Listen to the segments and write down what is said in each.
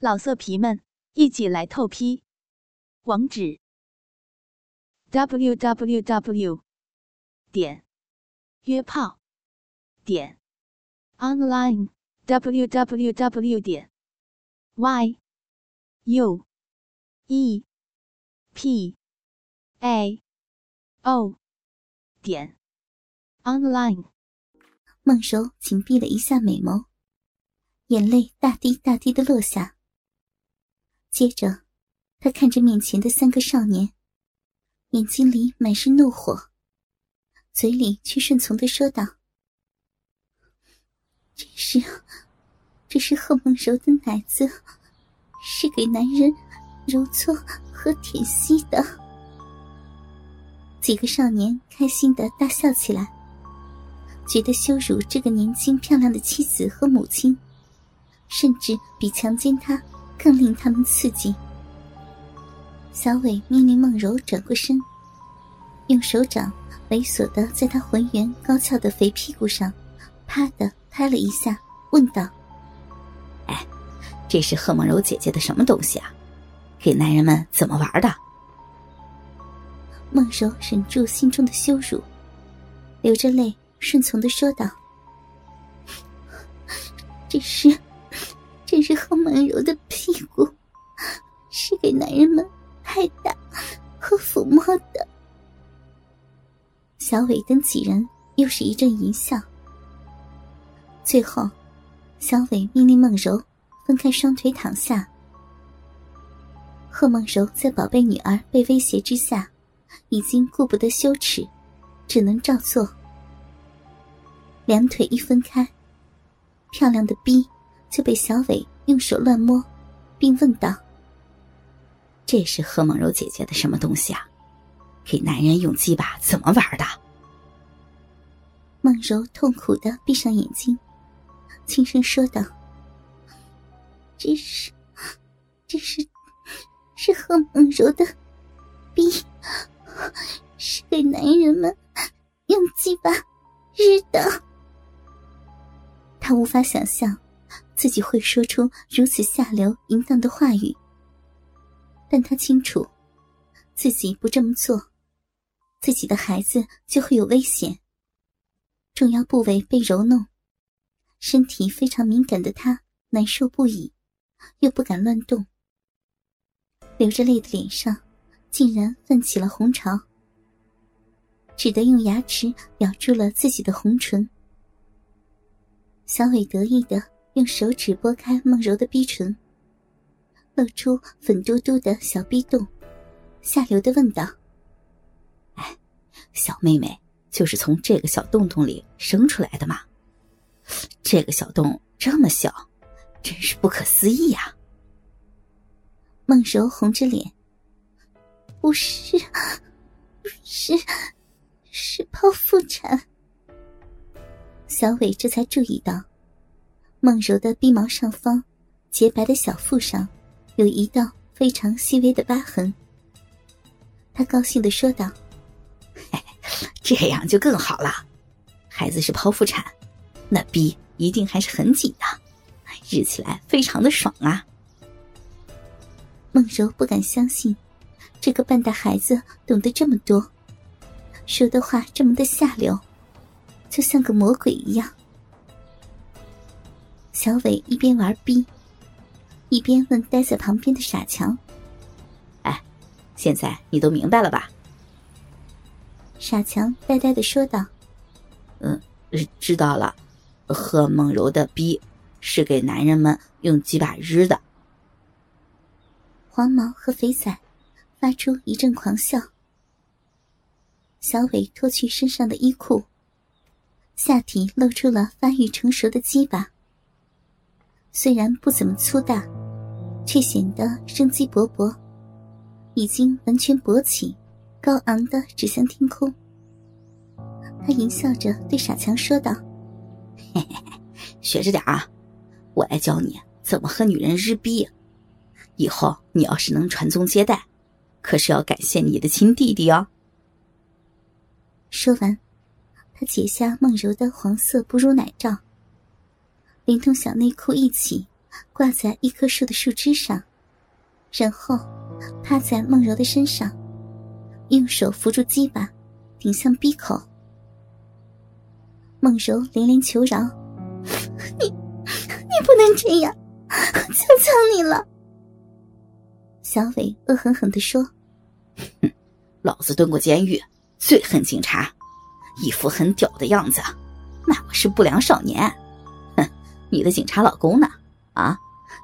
老色皮们，一起来透批！网址：w w w 点约炮点 online w w w 点 y u e p a o 点 online。孟柔紧闭了一下美眸，眼泪大滴大滴的落下。接着，他看着面前的三个少年，眼睛里满是怒火，嘴里却顺从的说道：“这是，这是贺梦柔的奶子，是给男人揉搓和舔吸的。”几个少年开心的大笑起来，觉得羞辱这个年轻漂亮的妻子和母亲，甚至比强奸她。更令他们刺激。小伟命令梦柔转过身，用手掌猥琐的在她浑圆高翘的肥屁股上，啪的拍了一下，问道：“哎，这是贺梦柔姐姐的什么东西啊？给男人们怎么玩的？”梦柔忍住心中的羞辱，流着泪顺从的说道：“这是。”这是贺梦柔的屁股，是给男人们拍打和抚摸的。小伟等几人又是一阵淫笑。最后，小伟命令梦柔分开双腿躺下。贺梦柔在宝贝女儿被威胁之下，已经顾不得羞耻，只能照做。两腿一分开，漂亮的逼。就被小伟用手乱摸，并问道：“这是贺梦柔姐姐的什么东西啊？给男人用鸡巴怎么玩的？”梦柔痛苦的闭上眼睛，轻声说道：“这是，这是，是贺梦柔的逼，是给男人们用鸡巴日的。”他无法想象。自己会说出如此下流淫荡的话语，但他清楚，自己不这么做，自己的孩子就会有危险。重要部位被揉弄，身体非常敏感的他难受不已，又不敢乱动，流着泪的脸上竟然泛起了红潮，只得用牙齿咬住了自己的红唇。小伟得意的。用手指拨开梦柔的逼唇，露出粉嘟嘟的小逼洞，下流的问道：“哎，小妹妹就是从这个小洞洞里生出来的吗？这个小洞这么小，真是不可思议呀！”梦柔红着脸：“不是，不是，是剖腹产。”小伟这才注意到。梦柔的鼻毛上方，洁白的小腹上，有一道非常细微的疤痕。他高兴的说道：“这样就更好了，孩子是剖腹产，那逼一定还是很紧的，日起来非常的爽啊。”梦柔不敢相信，这个半大孩子懂得这么多，说的话这么的下流，就像个魔鬼一样。小伟一边玩逼，一边问待在旁边的傻强：“哎，现在你都明白了吧？”傻强呆呆的说道：“嗯，知道了。贺梦柔的逼是给男人们用几把日的。”黄毛和肥仔发出一阵狂笑。小伟脱去身上的衣裤，下体露出了发育成熟的鸡巴。虽然不怎么粗大，却显得生机勃勃，已经完全勃起，高昂的指向天空。他淫笑着对傻强说道：“嘿嘿嘿，学着点啊，我来教你怎么和女人日逼。以后你要是能传宗接代，可是要感谢你的亲弟弟哦。”说完，他解下梦柔的黄色哺乳奶罩。连同小内裤一起挂在一棵树的树枝上，然后趴在梦柔的身上，用手扶住鸡巴，顶向鼻口。梦柔连连求饶：“你，你不能这样，我求求你了。”小伟恶狠狠地说：“哼，老子蹲过监狱，最恨警察，一副很屌的样子，那我是不良少年。你的警察老公呢？啊，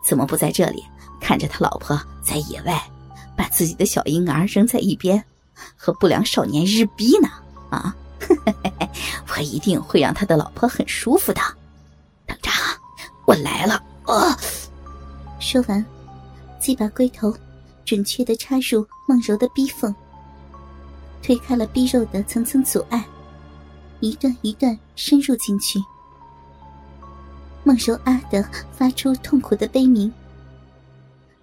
怎么不在这里看着他老婆在野外把自己的小婴儿扔在一边，和不良少年日逼呢？啊！” 我一定会让他的老婆很舒服的。等着，我来了！啊！说完，即把龟头准确的插入梦柔的逼缝，推开了逼肉的层层阻碍，一段一段深入进去。梦柔啊的发出痛苦的悲鸣，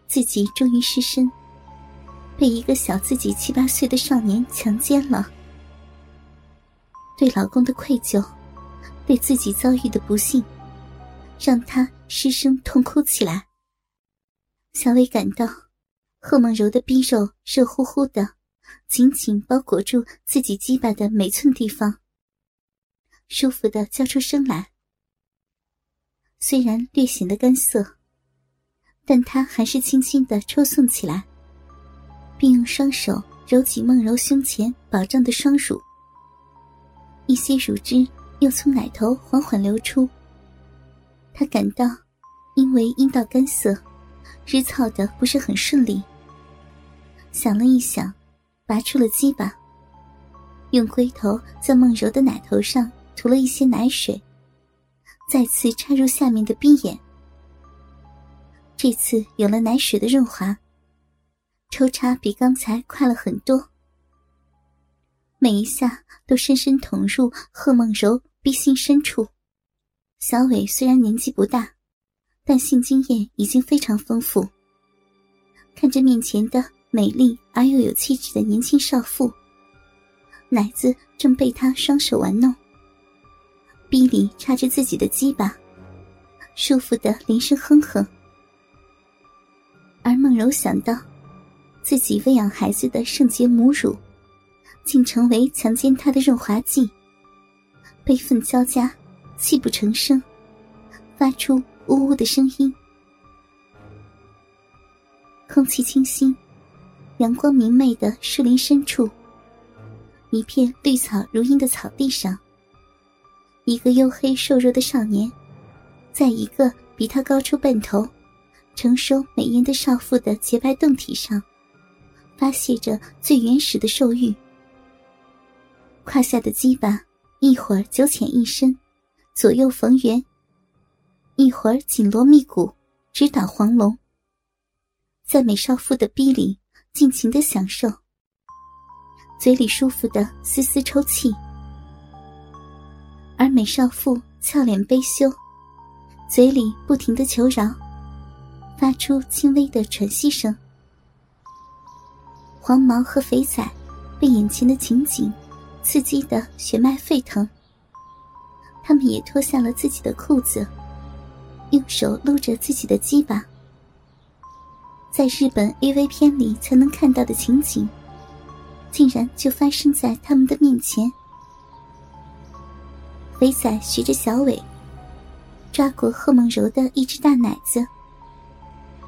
自己终于失身，被一个小自己七八岁的少年强奸了。对老公的愧疚，对自己遭遇的不幸，让她失声痛哭起来。小薇感到贺梦柔的逼肉热乎乎的，紧紧包裹住自己鸡巴的每寸地方，舒服的叫出声来。虽然略显得干涩，但他还是轻轻的抽送起来，并用双手揉起梦柔胸前饱胀的双乳。一些乳汁又从奶头缓缓流出。他感到，因为阴道干涩，日操的不是很顺利。想了一想，拔出了鸡巴，用龟头在梦柔的奶头上涂了一些奶水，再次插入下面的冰眼。这次有了奶水的润滑，抽插比刚才快了很多。每一下都深深捅入贺梦柔逼心深处。小伟虽然年纪不大，但性经验已经非常丰富。看着面前的美丽而又有气质的年轻少妇，奶子正被他双手玩弄，逼里插着自己的鸡巴，舒服的连声哼哼。而梦柔想到，自己喂养孩子的圣洁母乳。竟成为强奸她的润滑剂，悲愤交加，泣不成声，发出呜呜的声音。空气清新，阳光明媚的树林深处，一片绿草如茵的草地上，一个黝黑瘦弱的少年，在一个比他高出半头、成熟美艳的少妇的洁白胴体上，发泄着最原始的兽欲。胯下的鸡巴，一会儿九浅一深，左右逢源；一会儿紧锣密鼓，直捣黄龙。在美少妇的逼里尽情的享受，嘴里舒服的丝丝抽泣，而美少妇俏脸悲羞，嘴里不停的求饶，发出轻微的喘息声。黄毛和肥仔被眼前的情景。刺激的血脉沸腾，他们也脱下了自己的裤子，用手撸着自己的鸡巴。在日本 AV 片里才能看到的情景，竟然就发生在他们的面前。肥仔学着小伟，抓过贺梦柔的一只大奶子，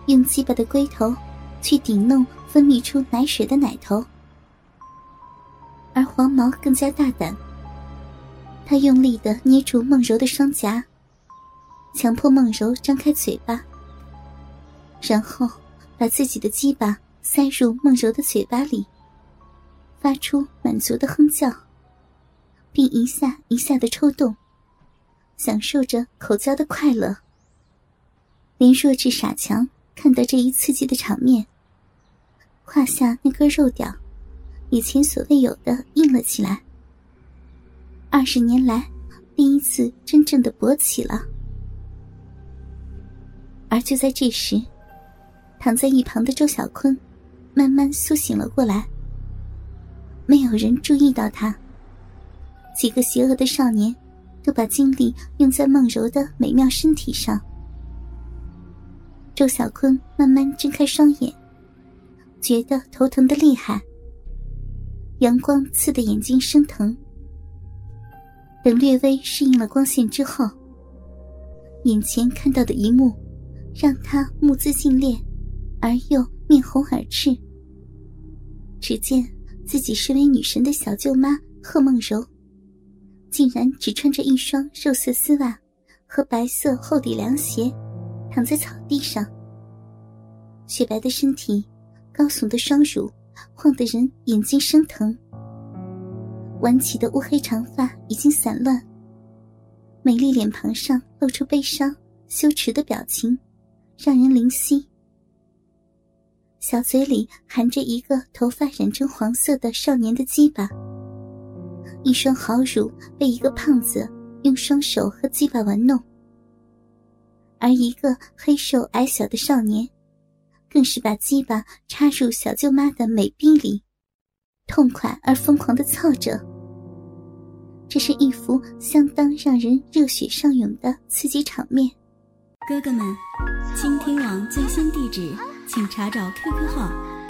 用鸡巴的龟头去顶弄分泌出奶水的奶头。而黄毛更加大胆，他用力的捏住梦柔的双颊，强迫梦柔张开嘴巴，然后把自己的鸡巴塞入梦柔的嘴巴里，发出满足的哼叫，并一下一下的抽动，享受着口交的快乐。连弱智傻强看到这一刺激的场面，胯下那根肉屌。也前所未有的硬了起来。二十年来，第一次真正的勃起了。而就在这时，躺在一旁的周小坤慢慢苏醒了过来。没有人注意到他。几个邪恶的少年都把精力用在梦柔的美妙身体上。周小坤慢慢睁开双眼，觉得头疼的厉害，阳光刺得眼睛生疼。等略微适应了光线之后，眼前看到的一幕，让他目眦尽裂，而又面红耳赤。只见自己身为女神的小舅妈贺梦柔，竟然只穿着一双肉色丝袜和白色厚底凉鞋。躺在草地上，雪白的身体，高耸的双乳，晃得人眼睛生疼。挽起的乌黑长发已经散乱，美丽脸庞上露出悲伤、羞耻的表情，让人怜惜。小嘴里含着一个头发染成黄色的少年的鸡巴，一双好乳被一个胖子用双手和鸡巴玩弄。而一个黑瘦矮小的少年，更是把鸡巴插入小舅妈的美臂里，痛快而疯狂的操着。这是一幅相当让人热血上涌的刺激场面。哥哥们，倾听网最新地址，请查找 QQ 号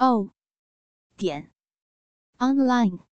o 点 online。